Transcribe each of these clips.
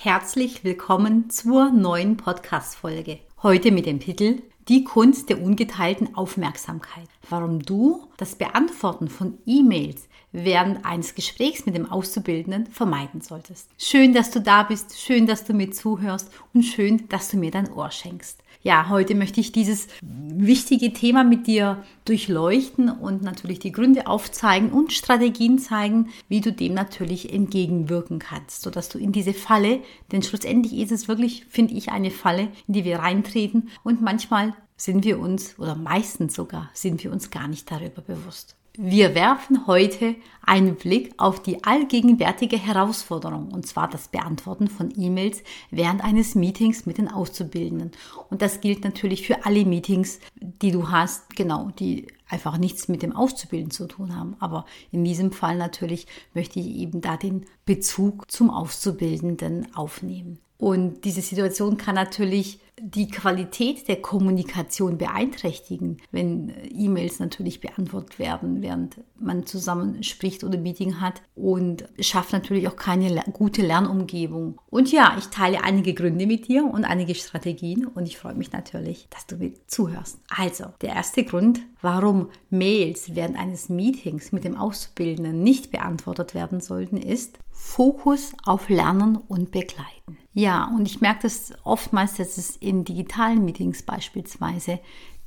Herzlich willkommen zur neuen Podcast-Folge. Heute mit dem Titel Die Kunst der ungeteilten Aufmerksamkeit. Warum du das Beantworten von E-Mails während eines Gesprächs mit dem Auszubildenden vermeiden solltest. Schön, dass du da bist, schön, dass du mir zuhörst und schön, dass du mir dein Ohr schenkst ja, heute möchte ich dieses wichtige Thema mit dir durchleuchten und natürlich die Gründe aufzeigen und Strategien zeigen, wie du dem natürlich entgegenwirken kannst, sodass du in diese Falle, denn schlussendlich ist es wirklich, finde ich, eine Falle, in die wir reintreten und manchmal sind wir uns oder meistens sogar sind wir uns gar nicht darüber bewusst. Wir werfen heute einen Blick auf die allgegenwärtige Herausforderung, und zwar das Beantworten von E-Mails während eines Meetings mit den Auszubildenden. Und das gilt natürlich für alle Meetings, die du hast, genau, die einfach nichts mit dem Auszubilden zu tun haben. Aber in diesem Fall natürlich möchte ich eben da den Bezug zum Auszubildenden aufnehmen. Und diese Situation kann natürlich die Qualität der Kommunikation beeinträchtigen, wenn E-Mails natürlich beantwortet werden, während man zusammen spricht oder Meeting hat und schafft natürlich auch keine gute Lernumgebung. Und ja, ich teile einige Gründe mit dir und einige Strategien und ich freue mich natürlich, dass du mit zuhörst. Also, der erste Grund, warum Mails während eines Meetings mit dem Auszubildenden nicht beantwortet werden sollten, ist Fokus auf Lernen und Begleiten. Ja, und ich merke das oftmals, dass es in digitalen Meetings beispielsweise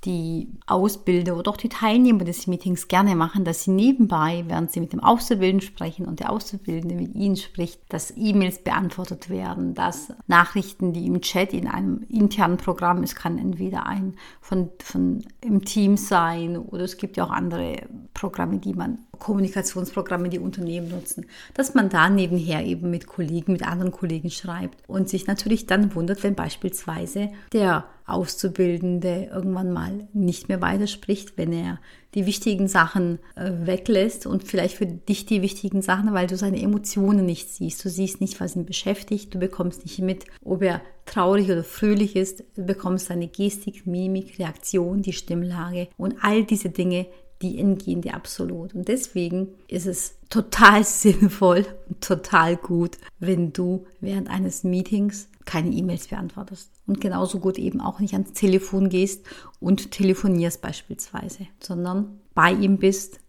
die Ausbilder oder auch die Teilnehmer des Meetings gerne machen, dass sie nebenbei, während sie mit dem Auszubildenden sprechen und der Auszubildende mit ihnen spricht, dass E-Mails beantwortet werden, dass Nachrichten, die im Chat in einem internen Programm, es kann entweder ein von, von im Team sein oder es gibt ja auch andere Programme, die man Kommunikationsprogramme, die Unternehmen nutzen, dass man da nebenher eben mit Kollegen, mit anderen Kollegen schreibt und sich natürlich dann wundert, wenn beispielsweise der Auszubildende irgendwann mal nicht mehr weiterspricht, wenn er die wichtigen Sachen äh, weglässt und vielleicht für dich die wichtigen Sachen, weil du seine Emotionen nicht siehst. Du siehst nicht, was ihn beschäftigt, du bekommst nicht mit, ob er traurig oder fröhlich ist, du bekommst seine Gestik, Mimik, Reaktion, die Stimmlage und all diese Dinge, die entgehen dir absolut. Und deswegen ist es total sinnvoll und total gut, wenn du während eines Meetings keine E-Mails beantwortest. Und genauso gut eben auch nicht ans Telefon gehst und telefonierst beispielsweise, sondern bei ihm bist,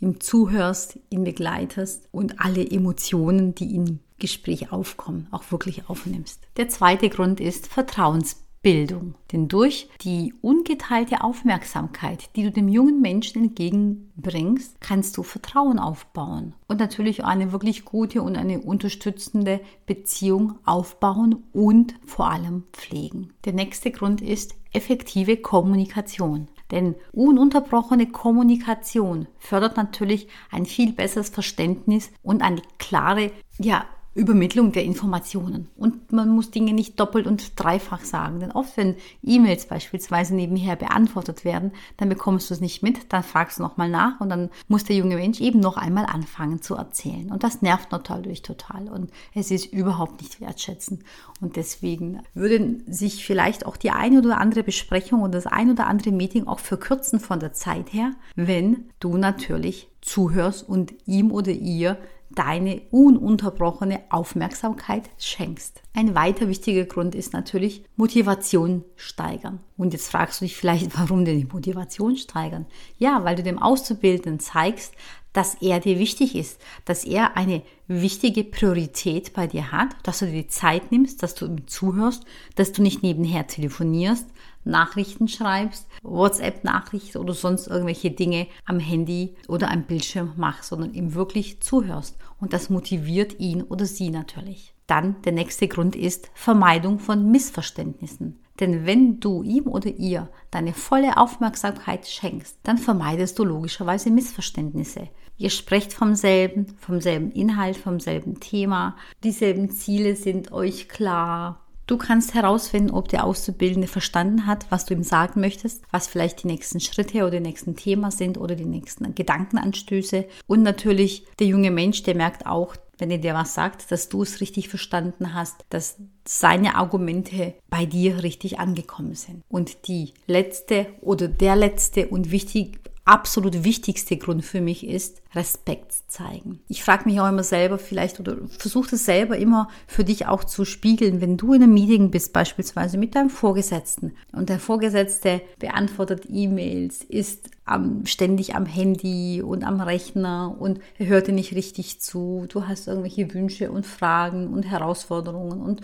ihm zuhörst, ihn begleitest und alle Emotionen, die im Gespräch aufkommen, auch wirklich aufnimmst. Der zweite Grund ist Vertrauensbildung. Bildung. Denn durch die ungeteilte Aufmerksamkeit, die du dem jungen Menschen entgegenbringst, kannst du Vertrauen aufbauen und natürlich eine wirklich gute und eine unterstützende Beziehung aufbauen und vor allem pflegen. Der nächste Grund ist effektive Kommunikation. Denn ununterbrochene Kommunikation fördert natürlich ein viel besseres Verständnis und eine klare ja, Übermittlung der Informationen. Und man muss Dinge nicht doppelt und dreifach sagen. Denn oft, wenn E-Mails beispielsweise nebenher beantwortet werden, dann bekommst du es nicht mit, dann fragst du nochmal nach und dann muss der junge Mensch eben noch einmal anfangen zu erzählen. Und das nervt natürlich total. Und es ist überhaupt nicht wertschätzend. Und deswegen würden sich vielleicht auch die eine oder andere Besprechung oder das ein oder andere Meeting auch verkürzen von der Zeit her, wenn du natürlich zuhörst und ihm oder ihr deine ununterbrochene Aufmerksamkeit schenkst. Ein weiter wichtiger Grund ist natürlich Motivation steigern. Und jetzt fragst du dich vielleicht, warum denn die Motivation steigern? Ja, weil du dem Auszubildenden zeigst, dass er dir wichtig ist, dass er eine wichtige Priorität bei dir hat, dass du dir die Zeit nimmst, dass du ihm zuhörst, dass du nicht nebenher telefonierst, Nachrichten schreibst, WhatsApp-Nachrichten oder sonst irgendwelche Dinge am Handy oder am Bildschirm machst, sondern ihm wirklich zuhörst. Und das motiviert ihn oder sie natürlich. Dann der nächste Grund ist Vermeidung von Missverständnissen. Denn wenn du ihm oder ihr deine volle Aufmerksamkeit schenkst, dann vermeidest du logischerweise Missverständnisse. Ihr sprecht vom selben, vom selben Inhalt, vom selben Thema. Dieselben Ziele sind euch klar. Du kannst herausfinden, ob der Auszubildende verstanden hat, was du ihm sagen möchtest, was vielleicht die nächsten Schritte oder die nächsten Themen sind oder die nächsten Gedankenanstöße. Und natürlich der junge Mensch, der merkt auch, wenn er dir was sagt, dass du es richtig verstanden hast, dass seine Argumente bei dir richtig angekommen sind. Und die letzte oder der letzte und wichtig absolut wichtigste Grund für mich ist, Respekt zeigen. Ich frage mich auch immer selber vielleicht oder versuche es selber immer für dich auch zu spiegeln, wenn du in einem Meeting bist, beispielsweise mit deinem Vorgesetzten und der Vorgesetzte beantwortet E-Mails, ist am, ständig am Handy und am Rechner und er hört dir nicht richtig zu. Du hast irgendwelche Wünsche und Fragen und Herausforderungen und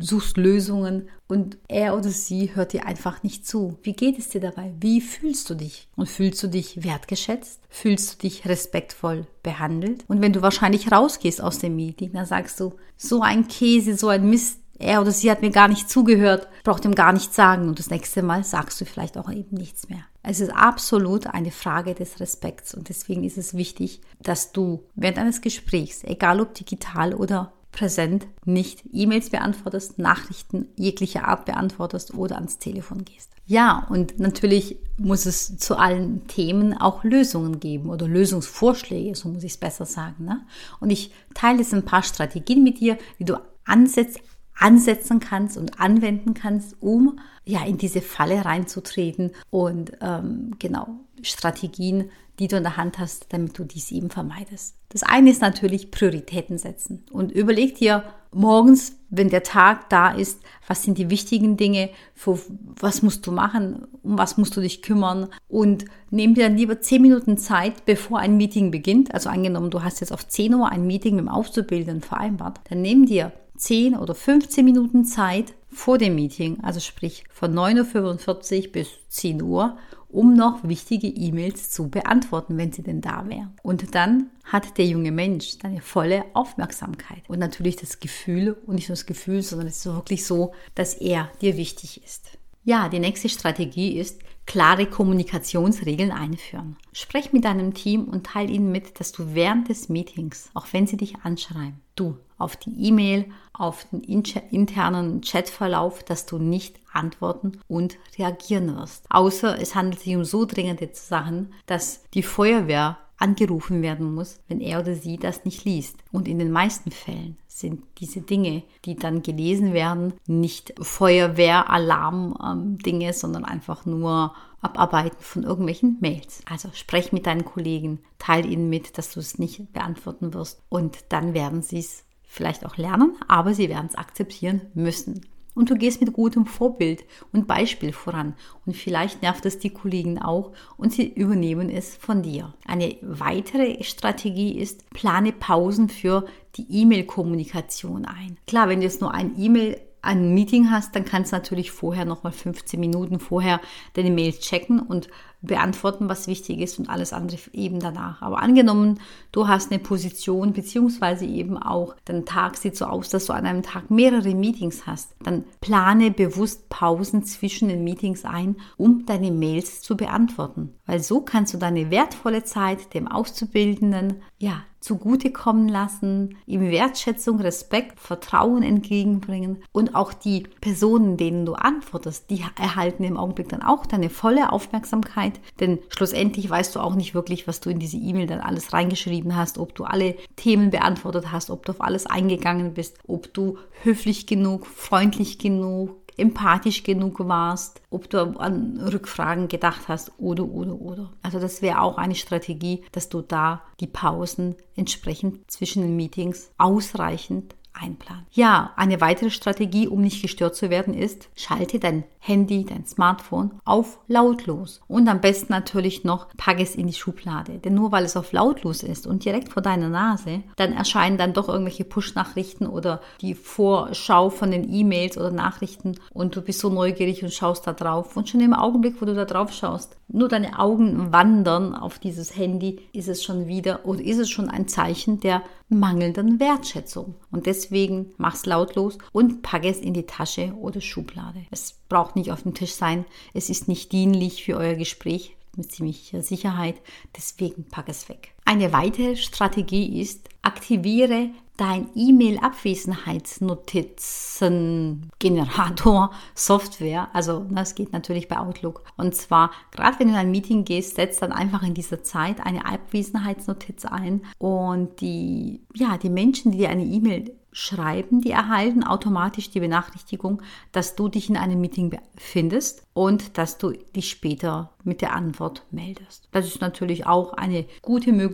suchst Lösungen und er oder sie hört dir einfach nicht zu. Wie geht es dir dabei? Wie fühlst du dich? Und fühlst du dich wertgeschätzt? Fühlst du dich respektvoll behandelt? Und wenn du wahrscheinlich rausgehst aus dem Meeting, dann sagst du, so ein Käse, so ein Mist, er oder sie hat mir gar nicht zugehört, braucht ihm gar nichts sagen und das nächste Mal sagst du vielleicht auch eben nichts mehr. Es ist absolut eine Frage des Respekts und deswegen ist es wichtig, dass du während eines Gesprächs, egal ob digital oder präsent, nicht E-Mails beantwortest, Nachrichten jeglicher Art beantwortest oder ans Telefon gehst. Ja, und natürlich muss es zu allen Themen auch Lösungen geben oder Lösungsvorschläge, so muss ich es besser sagen. Ne? Und ich teile jetzt ein paar Strategien mit dir, wie du ansetzt, ansetzen kannst und anwenden kannst, um ja in diese Falle reinzutreten und ähm, genau Strategien, die du in der Hand hast, damit du dies eben vermeidest. Das eine ist natürlich Prioritäten setzen und überleg dir morgens, wenn der Tag da ist, was sind die wichtigen Dinge, für was musst du machen, um was musst du dich kümmern und nimm dir dann lieber 10 Minuten Zeit, bevor ein Meeting beginnt. Also angenommen, du hast jetzt auf 10 Uhr ein Meeting mit dem Auszubildenden vereinbart, dann nimm dir 10 oder 15 Minuten Zeit vor dem Meeting, also sprich von 9.45 Uhr bis 10 Uhr, um noch wichtige E-Mails zu beantworten, wenn sie denn da wären. Und dann hat der junge Mensch deine volle Aufmerksamkeit und natürlich das Gefühl, und nicht nur das Gefühl, sondern es ist wirklich so, dass er dir wichtig ist. Ja, die nächste Strategie ist, klare Kommunikationsregeln einführen. Sprech mit deinem Team und teile ihnen mit, dass du während des Meetings, auch wenn sie dich anschreiben, du auf die E-Mail, auf den internen Chatverlauf, dass du nicht antworten und reagieren wirst. Außer es handelt sich um so dringende Sachen, dass die Feuerwehr angerufen werden muss, wenn er oder sie das nicht liest. Und in den meisten Fällen sind diese Dinge, die dann gelesen werden, nicht Feuerwehralarm-Dinge, ähm, sondern einfach nur Abarbeiten von irgendwelchen Mails. Also sprech mit deinen Kollegen, teile ihnen mit, dass du es nicht beantworten wirst und dann werden sie es vielleicht auch lernen, aber sie werden es akzeptieren müssen. Und du gehst mit gutem Vorbild und Beispiel voran. Und vielleicht nervt es die Kollegen auch und sie übernehmen es von dir. Eine weitere Strategie ist, plane Pausen für die E-Mail-Kommunikation ein. Klar, wenn du jetzt nur ein E-Mail ein Meeting hast, dann kannst du natürlich vorher nochmal 15 Minuten vorher deine Mails checken und beantworten, was wichtig ist und alles andere eben danach. Aber angenommen, du hast eine Position beziehungsweise eben auch dein Tag sieht so aus, dass du an einem Tag mehrere Meetings hast, dann plane bewusst Pausen zwischen den Meetings ein, um deine Mails zu beantworten. Weil so kannst du deine wertvolle Zeit dem Auszubildenden, ja, zugutekommen lassen, ihm Wertschätzung, Respekt, Vertrauen entgegenbringen und auch die Personen, denen du antwortest, die erhalten im Augenblick dann auch deine volle Aufmerksamkeit Zeit, denn schlussendlich weißt du auch nicht wirklich, was du in diese E-Mail dann alles reingeschrieben hast, ob du alle Themen beantwortet hast, ob du auf alles eingegangen bist, ob du höflich genug, freundlich genug, empathisch genug warst, ob du an Rückfragen gedacht hast oder, oder, oder. Also das wäre auch eine Strategie, dass du da die Pausen entsprechend zwischen den Meetings ausreichend einplanen. Ja, eine weitere Strategie, um nicht gestört zu werden, ist, schalte dein Handy, dein Smartphone auf lautlos. Und am besten natürlich noch, pack es in die Schublade. Denn nur weil es auf lautlos ist und direkt vor deiner Nase, dann erscheinen dann doch irgendwelche Push-Nachrichten oder die Vorschau von den E-Mails oder Nachrichten und du bist so neugierig und schaust da drauf. Und schon im Augenblick, wo du da drauf schaust, nur deine Augen wandern auf dieses Handy, ist es schon wieder oder ist es schon ein Zeichen der mangelnden Wertschätzung. Und deswegen mach's lautlos und pack es in die Tasche oder Schublade. Es braucht nicht auf dem Tisch sein. Es ist nicht dienlich für euer Gespräch mit ziemlicher Sicherheit. Deswegen pack es weg. Eine weitere Strategie ist, aktiviere dein E-Mail-Abwesenheitsnotizen-Generator Software. Also das geht natürlich bei Outlook. Und zwar, gerade wenn du in ein Meeting gehst, setz dann einfach in dieser Zeit eine Abwesenheitsnotiz ein und die, ja, die Menschen, die dir eine E-Mail schreiben, die erhalten automatisch die Benachrichtigung, dass du dich in einem Meeting befindest und dass du dich später mit der Antwort meldest. Das ist natürlich auch eine gute Möglichkeit,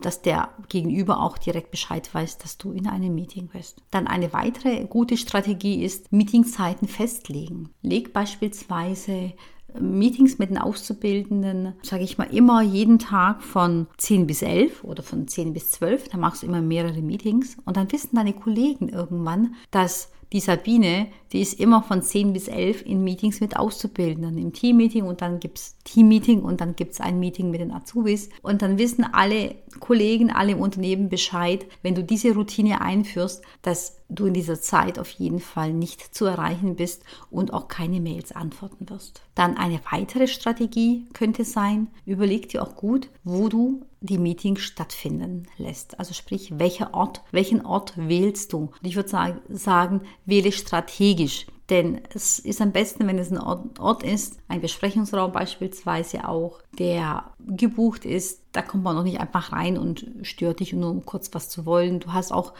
dass der Gegenüber auch direkt Bescheid weiß, dass du in einem Meeting bist. Dann eine weitere gute Strategie ist Meetingzeiten festlegen. Leg beispielsweise Meetings mit den Auszubildenden, sage ich mal, immer jeden Tag von 10 bis 11 oder von 10 bis 12. Da machst du immer mehrere Meetings und dann wissen deine Kollegen irgendwann, dass die Sabine, die ist immer von 10 bis 11 in Meetings mit Auszubildenden, im Teammeeting und dann gibt's Teammeeting und dann gibt's ein Meeting mit den Azubis und dann wissen alle Kollegen, alle im Unternehmen Bescheid, wenn du diese Routine einführst, dass du in dieser Zeit auf jeden Fall nicht zu erreichen bist und auch keine Mails antworten wirst. Dann eine weitere Strategie könnte sein, überleg dir auch gut, wo du die Meetings stattfinden lässt. Also sprich, welcher Ort, welchen Ort wählst du? Und ich würde sagen, wähle strategisch. Denn es ist am besten, wenn es ein Ort, ist, ein Besprechungsraum beispielsweise auch, der gebucht ist. Da kommt man noch nicht einfach rein und stört dich, nur um kurz was zu wollen. Du hast auch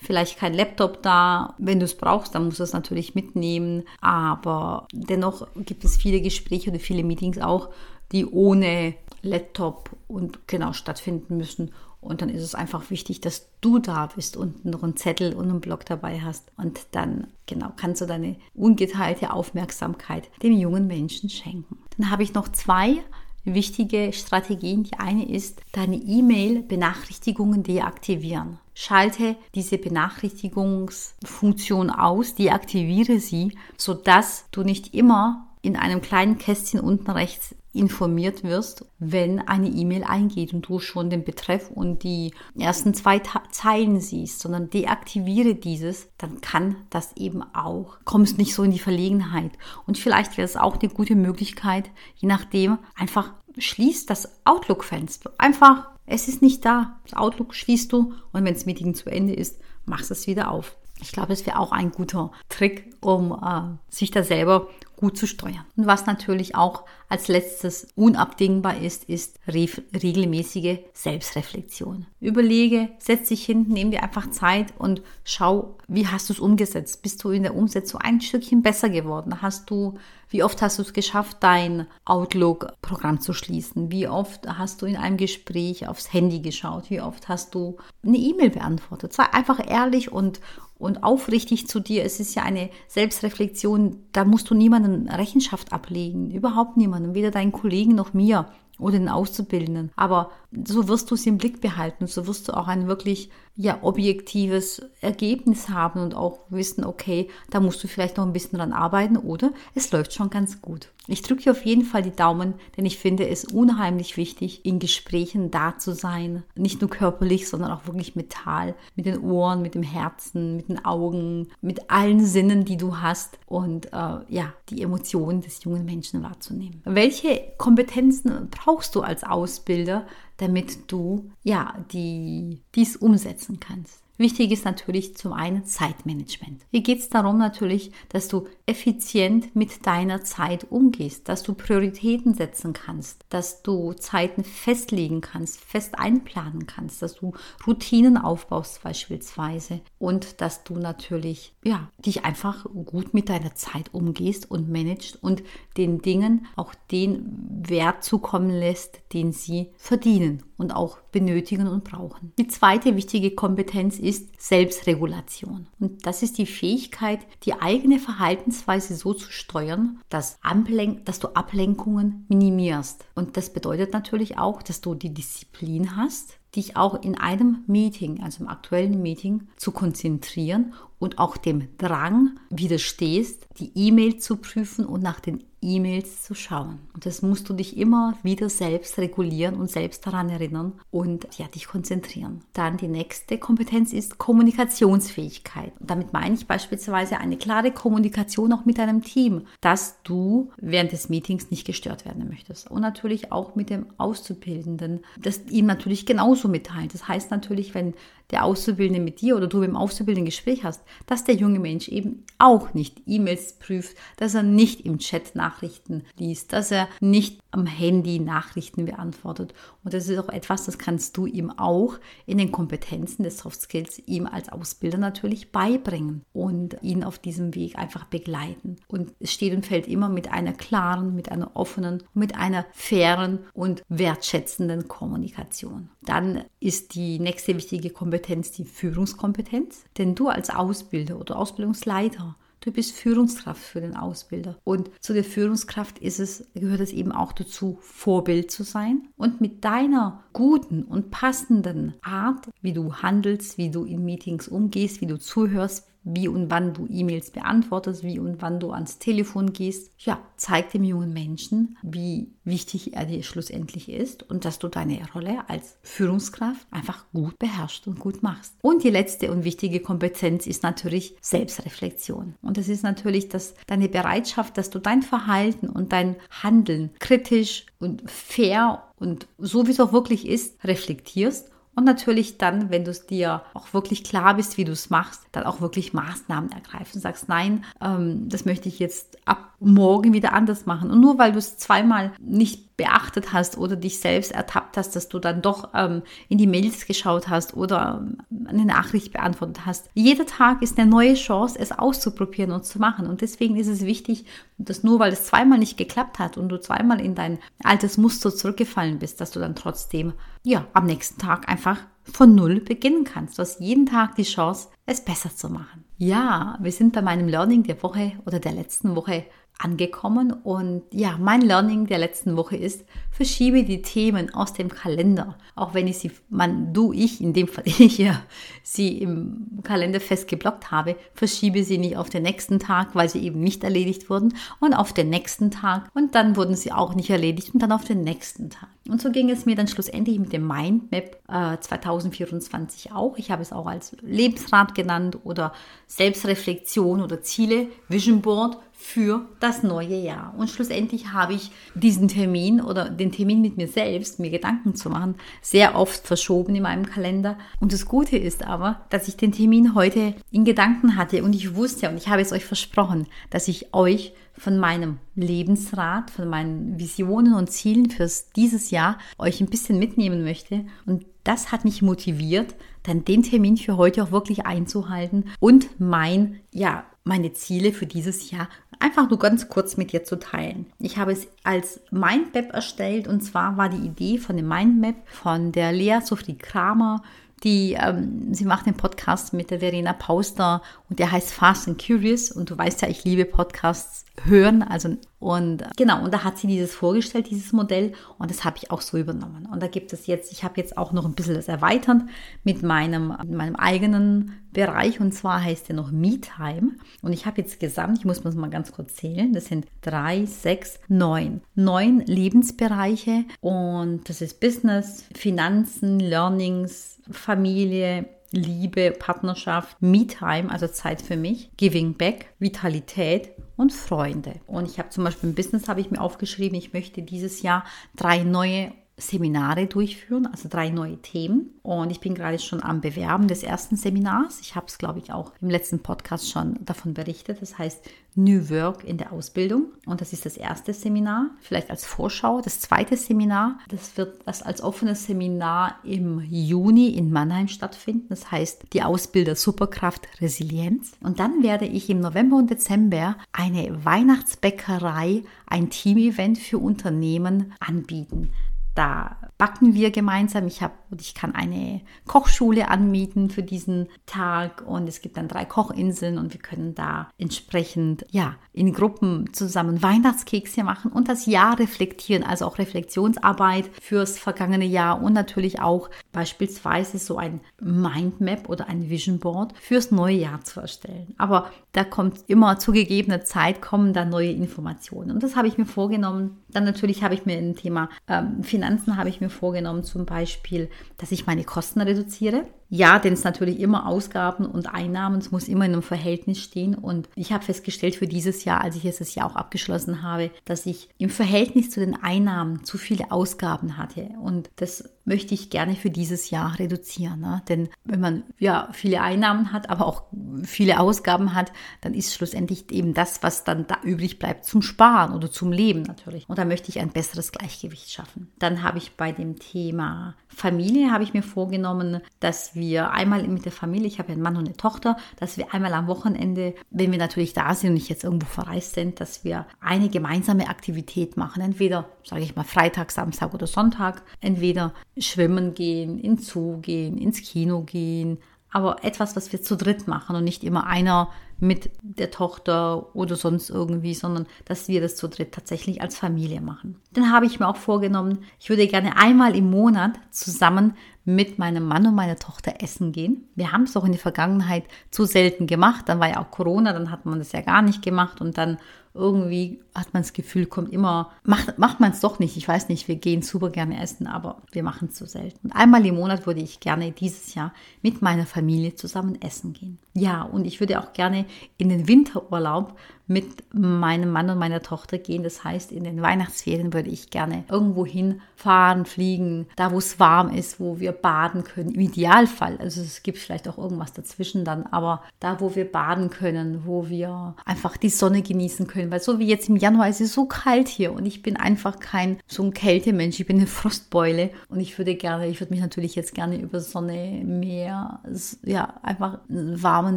vielleicht kein Laptop da. Wenn du es brauchst, dann musst du es natürlich mitnehmen. Aber dennoch gibt es viele Gespräche oder viele Meetings auch, die ohne Laptop und genau stattfinden müssen. Und dann ist es einfach wichtig, dass du da bist und noch einen Zettel und einen Block dabei hast. Und dann, genau, kannst du deine ungeteilte Aufmerksamkeit dem jungen Menschen schenken. Dann habe ich noch zwei wichtige Strategien. Die eine ist, deine E-Mail-Benachrichtigungen deaktivieren. Schalte diese Benachrichtigungsfunktion aus, deaktiviere sie, sodass du nicht immer in einem kleinen Kästchen unten rechts informiert wirst, wenn eine E-Mail eingeht und du schon den Betreff und die ersten zwei Zeilen siehst, sondern deaktiviere dieses, dann kann das eben auch, kommst nicht so in die Verlegenheit. Und vielleicht wäre es auch eine gute Möglichkeit, je nachdem, einfach schließt das Outlook-Fenster. Einfach, es ist nicht da. Das Outlook schließt du und wenn das Meeting zu Ende ist, machst es wieder auf. Ich glaube, es wäre auch ein guter Trick, um äh, sich da selber gut zu steuern. Und was natürlich auch als letztes unabdingbar ist, ist regelmäßige Selbstreflexion. Überlege, setz dich hin, nimm dir einfach Zeit und schau, wie hast du es umgesetzt? Bist du in der Umsetzung ein Stückchen besser geworden? Hast du, wie oft hast du es geschafft, dein Outlook-Programm zu schließen? Wie oft hast du in einem Gespräch aufs Handy geschaut? Wie oft hast du eine E-Mail beantwortet? Sei einfach ehrlich und, und aufrichtig zu dir. Es ist ja eine Selbstreflexion, da musst du niemanden Rechenschaft ablegen, überhaupt niemanden, weder deinen Kollegen noch mir oder den Auszubildenden. Aber so wirst du sie im Blick behalten, so wirst du auch ein wirklich ja objektives Ergebnis haben und auch wissen, okay, da musst du vielleicht noch ein bisschen dran arbeiten oder es läuft schon ganz gut. Ich drücke dir auf jeden Fall die Daumen, denn ich finde es unheimlich wichtig, in Gesprächen da zu sein. Nicht nur körperlich, sondern auch wirklich mental, mit den Ohren, mit dem Herzen, mit den Augen, mit allen Sinnen, die du hast und äh, ja, die Emotionen des jungen Menschen wahrzunehmen. Welche Kompetenzen brauchst du als Ausbilder, damit du ja die, dies umsetzen kannst. Wichtig ist natürlich zum einen Zeitmanagement. Hier geht es darum natürlich, dass du effizient mit deiner Zeit umgehst, dass du Prioritäten setzen kannst, dass du Zeiten festlegen kannst, fest einplanen kannst, dass du Routinen aufbaust beispielsweise und dass du natürlich ja dich einfach gut mit deiner Zeit umgehst und managst und den Dingen auch den Wert zukommen lässt, den sie verdienen und auch benötigen und brauchen. Die zweite wichtige Kompetenz ist Selbstregulation. Und das ist die Fähigkeit, die eigene Verhaltensweise so zu steuern, dass, Ablen dass du Ablenkungen minimierst. Und das bedeutet natürlich auch, dass du die Disziplin hast, dich auch in einem Meeting, also im aktuellen Meeting, zu konzentrieren und auch dem Drang widerstehst, die E-Mail zu prüfen und nach den E-Mails zu schauen. Und das musst du dich immer wieder selbst regulieren und selbst daran erinnern und ja, dich konzentrieren. Dann die nächste Kompetenz ist Kommunikationsfähigkeit. Und damit meine ich beispielsweise eine klare Kommunikation auch mit deinem Team, dass du während des Meetings nicht gestört werden möchtest. Und natürlich auch mit dem Auszubildenden, das ihm natürlich genauso mitteilt. Das heißt natürlich, wenn der Auszubildende mit dir oder du mit dem Auszubildenden Gespräch hast, dass der junge Mensch eben auch nicht E-Mails prüft, dass er nicht im Chat Nachrichten liest, dass er nicht am Handy Nachrichten beantwortet. Und das ist auch etwas, das kannst du ihm auch in den Kompetenzen des Soft Skills ihm als Ausbilder natürlich beibringen und ihn auf diesem Weg einfach begleiten. Und es steht und fällt immer mit einer klaren, mit einer offenen, mit einer fairen und wertschätzenden Kommunikation. Dann ist die nächste wichtige Kompetenz die Führungskompetenz, denn du als Ausbilder oder Ausbildungsleiter Du bist Führungskraft für den Ausbilder. Und zu der Führungskraft ist es, gehört es eben auch dazu, Vorbild zu sein und mit deiner guten und passenden Art, wie du handelst, wie du in Meetings umgehst, wie du zuhörst, wie und wann du E-Mails beantwortest, wie und wann du ans Telefon gehst. Ja, zeig dem jungen Menschen, wie wichtig er dir schlussendlich ist und dass du deine Rolle als Führungskraft einfach gut beherrschst und gut machst. Und die letzte und wichtige Kompetenz ist natürlich Selbstreflexion. Und das ist natürlich dass deine Bereitschaft, dass du dein Verhalten und dein Handeln kritisch und fair und so wie es auch wirklich ist, reflektierst und natürlich dann, wenn du es dir auch wirklich klar bist, wie du es machst, dann auch wirklich Maßnahmen ergreifen. Sagst, nein, ähm, das möchte ich jetzt ab morgen wieder anders machen. Und nur weil du es zweimal nicht beachtet hast oder dich selbst ertappt hast, dass du dann doch ähm, in die Mails geschaut hast oder ähm, eine Nachricht beantwortet hast. Jeder Tag ist eine neue Chance, es auszuprobieren und zu machen. Und deswegen ist es wichtig, dass nur weil es zweimal nicht geklappt hat und du zweimal in dein altes Muster zurückgefallen bist, dass du dann trotzdem ja am nächsten Tag einfach von Null beginnen kannst. Du hast jeden Tag die Chance, es besser zu machen. Ja, wir sind bei meinem Learning der Woche oder der letzten Woche angekommen. Und ja, mein Learning der letzten Woche ist, verschiebe die Themen aus dem Kalender. Auch wenn ich sie, man, du, ich, in dem Fall ich ja, sie im Kalender fest geblockt habe, verschiebe sie nicht auf den nächsten Tag, weil sie eben nicht erledigt wurden und auf den nächsten Tag und dann wurden sie auch nicht erledigt und dann auf den nächsten Tag. Und so ging es mir dann schlussendlich mit dem Mindmap äh, 2024 auch. Ich habe es auch als Lebensrat genannt oder Selbstreflexion oder Ziele, Vision Board für das neue Jahr. Und schlussendlich habe ich diesen Termin oder den Termin mit mir selbst, mir Gedanken zu machen, sehr oft verschoben in meinem Kalender. Und das Gute ist aber, dass ich den Termin heute in Gedanken hatte und ich wusste und ich habe es euch versprochen, dass ich euch von meinem Lebensrat, von meinen Visionen und Zielen fürs dieses Jahr euch ein bisschen mitnehmen möchte. Und das hat mich motiviert, dann den Termin für heute auch wirklich einzuhalten und mein, ja, meine Ziele für dieses Jahr einfach nur ganz kurz mit dir zu teilen. Ich habe es als Mindmap erstellt und zwar war die Idee von dem Mindmap von der Lea Sophie Kramer die, ähm, sie macht den Podcast mit der Verena Pauster und der heißt Fast and Curious. Und du weißt ja, ich liebe Podcasts hören, also und genau, und da hat sie dieses vorgestellt, dieses Modell und das habe ich auch so übernommen. Und da gibt es jetzt, ich habe jetzt auch noch ein bisschen das erweitert mit meinem, meinem eigenen Bereich und zwar heißt der noch MeTime und ich habe jetzt gesamt, ich muss das mal ganz kurz zählen, das sind drei, sechs, neun, neun Lebensbereiche und das ist Business, Finanzen, Learnings, Familie, Liebe, Partnerschaft, Me-Time, also Zeit für mich, Giving Back, Vitalität und Freunde. Und ich habe zum Beispiel im Business habe ich mir aufgeschrieben, ich möchte dieses Jahr drei neue Seminare durchführen, also drei neue Themen. Und ich bin gerade schon am Bewerben des ersten Seminars. Ich habe es, glaube ich, auch im letzten Podcast schon davon berichtet. Das heißt New Work in der Ausbildung. Und das ist das erste Seminar, vielleicht als Vorschau. Das zweite Seminar, das wird das als offenes Seminar im Juni in Mannheim stattfinden. Das heißt die Ausbilder Superkraft Resilienz. Und dann werde ich im November und Dezember eine Weihnachtsbäckerei, ein Team-Event für Unternehmen anbieten. Da backen wir gemeinsam. Ich habe ich kann eine Kochschule anmieten für diesen Tag und es gibt dann drei Kochinseln und wir können da entsprechend ja in Gruppen zusammen Weihnachtskekse machen und das Jahr reflektieren, also auch Reflexionsarbeit fürs vergangene Jahr und natürlich auch beispielsweise so ein Mindmap oder ein Vision Board fürs neue Jahr zu erstellen. Aber da kommt immer zu gegebener Zeit kommen da neue Informationen. Und das habe ich mir vorgenommen. Dann natürlich habe ich mir im Thema ähm, Finanzen habe ich mir vorgenommen, zum Beispiel, dass ich meine Kosten reduziere. Ja, denn es natürlich immer Ausgaben und Einnahmen, es muss immer in einem Verhältnis stehen. Und ich habe festgestellt für dieses Jahr, als ich jetzt das Jahr auch abgeschlossen habe, dass ich im Verhältnis zu den Einnahmen zu viele Ausgaben hatte. Und das möchte ich gerne für dieses Jahr reduzieren. Ne? Denn wenn man ja viele Einnahmen hat, aber auch viele Ausgaben hat, dann ist schlussendlich eben das, was dann da übrig bleibt, zum Sparen oder zum Leben natürlich. Und da möchte ich ein besseres Gleichgewicht schaffen. Dann habe ich bei dem Thema Familie habe ich mir vorgenommen, dass wir einmal mit der Familie, ich habe ja einen Mann und eine Tochter, dass wir einmal am Wochenende, wenn wir natürlich da sind und nicht jetzt irgendwo verreist sind, dass wir eine gemeinsame Aktivität machen. Entweder, sage ich mal, Freitag, Samstag oder Sonntag. Entweder schwimmen gehen, in Zoo gehen, ins Kino gehen, aber etwas, was wir zu dritt machen und nicht immer einer mit der Tochter oder sonst irgendwie, sondern dass wir das zu dritt tatsächlich als Familie machen. Dann habe ich mir auch vorgenommen, ich würde gerne einmal im Monat zusammen mit meinem Mann und meiner Tochter essen gehen. Wir haben es auch in der Vergangenheit zu selten gemacht. Dann war ja auch Corona, dann hat man das ja gar nicht gemacht und dann irgendwie hat man das Gefühl, kommt immer, macht, macht man es doch nicht. Ich weiß nicht, wir gehen super gerne essen, aber wir machen es so selten. Und einmal im Monat würde ich gerne dieses Jahr mit meiner Familie zusammen essen gehen. Ja, und ich würde auch gerne in den Winterurlaub mit meinem Mann und meiner Tochter gehen. Das heißt, in den Weihnachtsferien würde ich gerne irgendwo hinfahren, fliegen, da wo es warm ist, wo wir baden können. Im Idealfall, also es gibt vielleicht auch irgendwas dazwischen dann, aber da, wo wir baden können, wo wir einfach die Sonne genießen können. Weil so wie jetzt im Januar ist es so kalt hier und ich bin einfach kein so ein Kältemensch, ich bin eine Frostbeule und ich würde gerne, ich würde mich natürlich jetzt gerne über Sonne, Meer, ja, einfach warmen,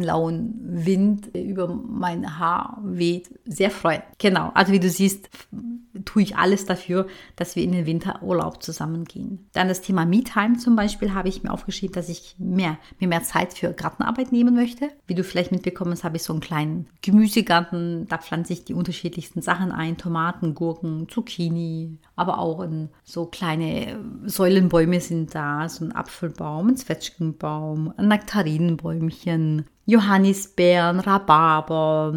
lauen Wind über mein Haar weht, sehr freuen. Genau, also wie du siehst, tue ich alles dafür, dass wir in den Winterurlaub zusammengehen. Dann das Thema Me-Time zum Beispiel habe ich mir aufgeschrieben, dass ich mehr, mir mehr Zeit für Gartenarbeit nehmen möchte. Wie du vielleicht mitbekommen hast, habe ich so einen kleinen Gemüsegarten. Da pflanze ich die unterschiedlichsten Sachen ein. Tomaten, Gurken, Zucchini, aber auch in so kleine Säulenbäume sind da. So ein Apfelbaum, ein Zwetschgenbaum, ein Nektarinenbäumchen, Johannisbeeren, Rhabarber,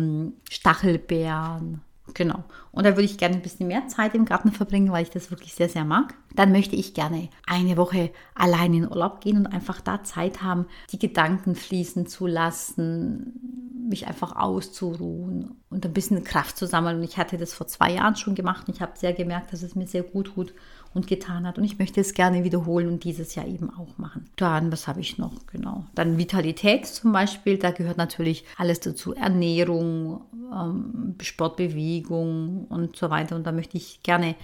Stachelbeeren. Genau. Und da würde ich gerne ein bisschen mehr Zeit im Garten verbringen, weil ich das wirklich sehr, sehr mag. Dann möchte ich gerne eine Woche allein in Urlaub gehen und einfach da Zeit haben, die Gedanken fließen zu lassen, mich einfach auszuruhen und ein bisschen Kraft zu sammeln. Und ich hatte das vor zwei Jahren schon gemacht und ich habe sehr gemerkt, dass es mir sehr gut tut und getan hat. Und ich möchte es gerne wiederholen und dieses Jahr eben auch machen. Dann, was habe ich noch? Genau. Dann Vitalität zum Beispiel. Da gehört natürlich alles dazu. Ernährung, ähm, Sportbewegung und so weiter. Und da möchte ich gerne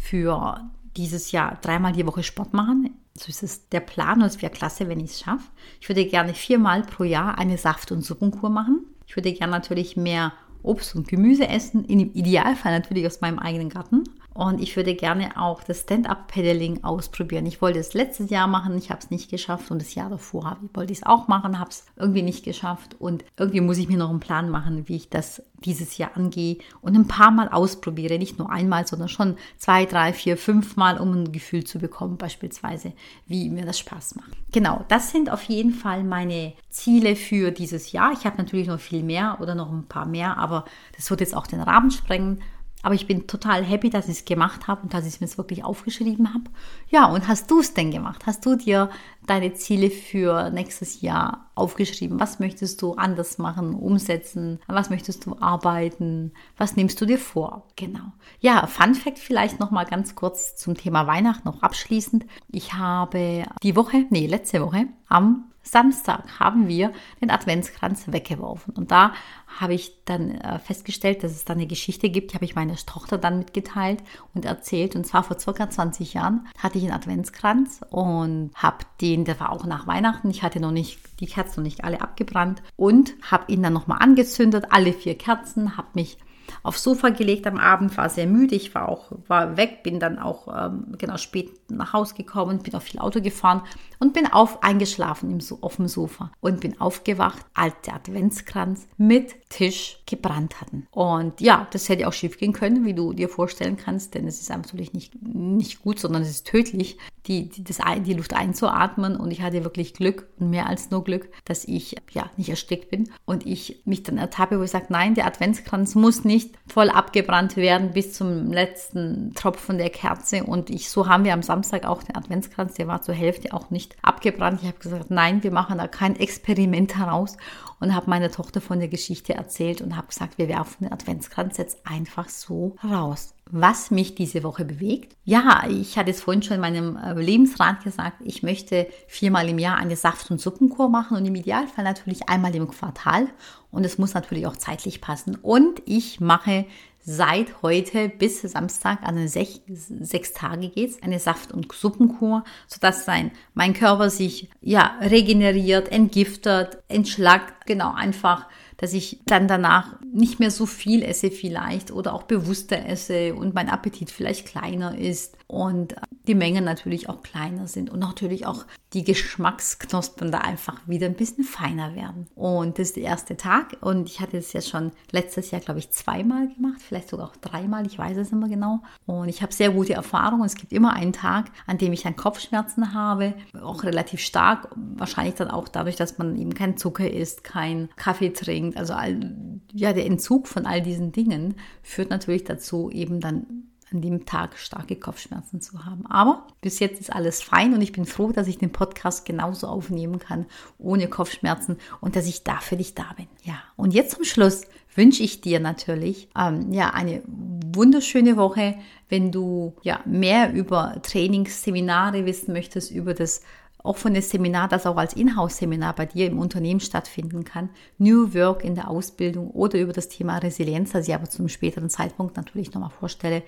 für dieses Jahr dreimal die Woche Sport machen. So ist es der Plan und es wäre klasse, wenn ich es schaffe. Ich würde gerne viermal pro Jahr eine Saft- und Suppenkur machen. Ich würde gerne natürlich mehr Obst und Gemüse essen, im Idealfall natürlich aus meinem eigenen Garten. Und ich würde gerne auch das Stand-Up-Paddling ausprobieren. Ich wollte es letztes Jahr machen, ich habe es nicht geschafft. Und das Jahr davor wollte ich es auch machen, habe es irgendwie nicht geschafft. Und irgendwie muss ich mir noch einen Plan machen, wie ich das dieses Jahr angehe und ein paar Mal ausprobiere. Nicht nur einmal, sondern schon zwei, drei, vier, fünf Mal, um ein Gefühl zu bekommen, beispielsweise, wie mir das Spaß macht. Genau, das sind auf jeden Fall meine Ziele für dieses Jahr. Ich habe natürlich noch viel mehr oder noch ein paar mehr, aber das wird jetzt auch den Rahmen sprengen. Aber ich bin total happy, dass ich es gemacht habe und dass ich es mir wirklich aufgeschrieben habe. Ja, und hast du es denn gemacht? Hast du dir deine Ziele für nächstes Jahr aufgeschrieben? Was möchtest du anders machen, umsetzen? was möchtest du arbeiten? Was nimmst du dir vor? Genau. Ja, Fun Fact vielleicht noch mal ganz kurz zum Thema Weihnachten noch abschließend. Ich habe die Woche, nee, letzte Woche am Samstag haben wir den Adventskranz weggeworfen. Und da habe ich dann äh, festgestellt, dass es da eine Geschichte gibt, die habe ich meiner Tochter dann mitgeteilt und erzählt. Und zwar vor circa 20 Jahren hatte ich einen Adventskranz und habe den, der war auch nach Weihnachten, ich hatte noch nicht, die Kerzen noch nicht alle abgebrannt und habe ihn dann nochmal angezündet, alle vier Kerzen, habe mich aufs Sofa gelegt am Abend, war sehr müde, ich war auch war weg, bin dann auch ähm, genau spät nach Hause gekommen, bin auch viel Auto gefahren und bin auf eingeschlafen im, auf dem Sofa und bin aufgewacht, als der Adventskranz mit Tisch gebrannt hatten. Und ja, das hätte auch schief gehen können, wie du dir vorstellen kannst, denn es ist natürlich nicht, nicht gut, sondern es ist tödlich, die, die, das, die Luft einzuatmen. Und ich hatte wirklich Glück und mehr als nur Glück, dass ich ja nicht erstickt bin und ich mich dann ertappe, wo ich sage, nein, der Adventskranz muss nicht voll abgebrannt werden bis zum letzten Tropfen der Kerze. Und ich, so haben wir am Samstag auch den Adventskranz, der war zur Hälfte auch nicht abgebrannt. Ich habe gesagt, nein, wir machen da kein Experiment heraus und habe meiner Tochter von der Geschichte erzählt und habe gesagt, wir werfen den Adventskranz jetzt einfach so raus. Was mich diese Woche bewegt? Ja, ich hatte es vorhin schon in meinem äh, Lebensrat gesagt, ich möchte viermal im Jahr eine Saft- und Suppenkur machen und im Idealfall natürlich einmal im Quartal. Und es muss natürlich auch zeitlich passen. Und ich mache seit heute bis Samstag, also sech, sechs Tage geht's, eine Saft- und Suppenkur, sodass sein, mein Körper sich ja regeneriert, entgiftet, entschlackt, genau einfach dass ich dann danach nicht mehr so viel esse vielleicht oder auch bewusster esse und mein Appetit vielleicht kleiner ist und die Mengen natürlich auch kleiner sind und natürlich auch die Geschmacksknospen da einfach wieder ein bisschen feiner werden. Und das ist der erste Tag und ich hatte es ja schon letztes Jahr, glaube ich, zweimal gemacht, vielleicht sogar auch dreimal, ich weiß es mehr genau. Und ich habe sehr gute Erfahrungen. Es gibt immer einen Tag, an dem ich dann Kopfschmerzen habe, auch relativ stark, wahrscheinlich dann auch dadurch, dass man eben kein Zucker isst, kein Kaffee trinkt. Also all, ja, der Entzug von all diesen Dingen führt natürlich dazu, eben dann an dem Tag starke Kopfschmerzen zu haben. Aber bis jetzt ist alles fein und ich bin froh, dass ich den Podcast genauso aufnehmen kann, ohne Kopfschmerzen und dass ich da für dich da bin. Ja, und jetzt zum Schluss wünsche ich dir natürlich ähm, ja eine wunderschöne Woche. Wenn du ja mehr über Trainingsseminare wissen möchtest, über das auch von dem Seminar, das auch als Inhouse-Seminar bei dir im Unternehmen stattfinden kann, New Work in der Ausbildung oder über das Thema Resilienz, das ich aber zum späteren Zeitpunkt natürlich nochmal vorstelle,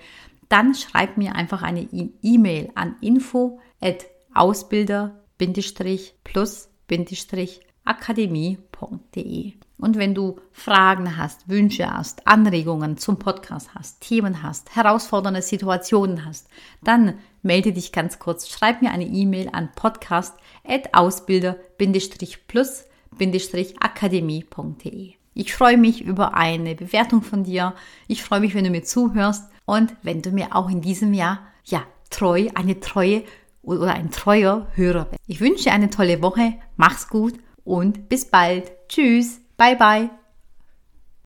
dann schreib mir einfach eine E-Mail an info at ausbilder-plus-akademie.de. Und wenn du Fragen hast, Wünsche hast, Anregungen zum Podcast hast, Themen hast, herausfordernde Situationen hast, dann melde dich ganz kurz. Schreib mir eine E-Mail an podcast.ausbilder-plus-akademie.de. Ich freue mich über eine Bewertung von dir. Ich freue mich, wenn du mir zuhörst und wenn du mir auch in diesem Jahr, ja, treu, eine treue oder ein treuer Hörer bist. Ich wünsche dir eine tolle Woche. Mach's gut und bis bald. Tschüss. Bye bye.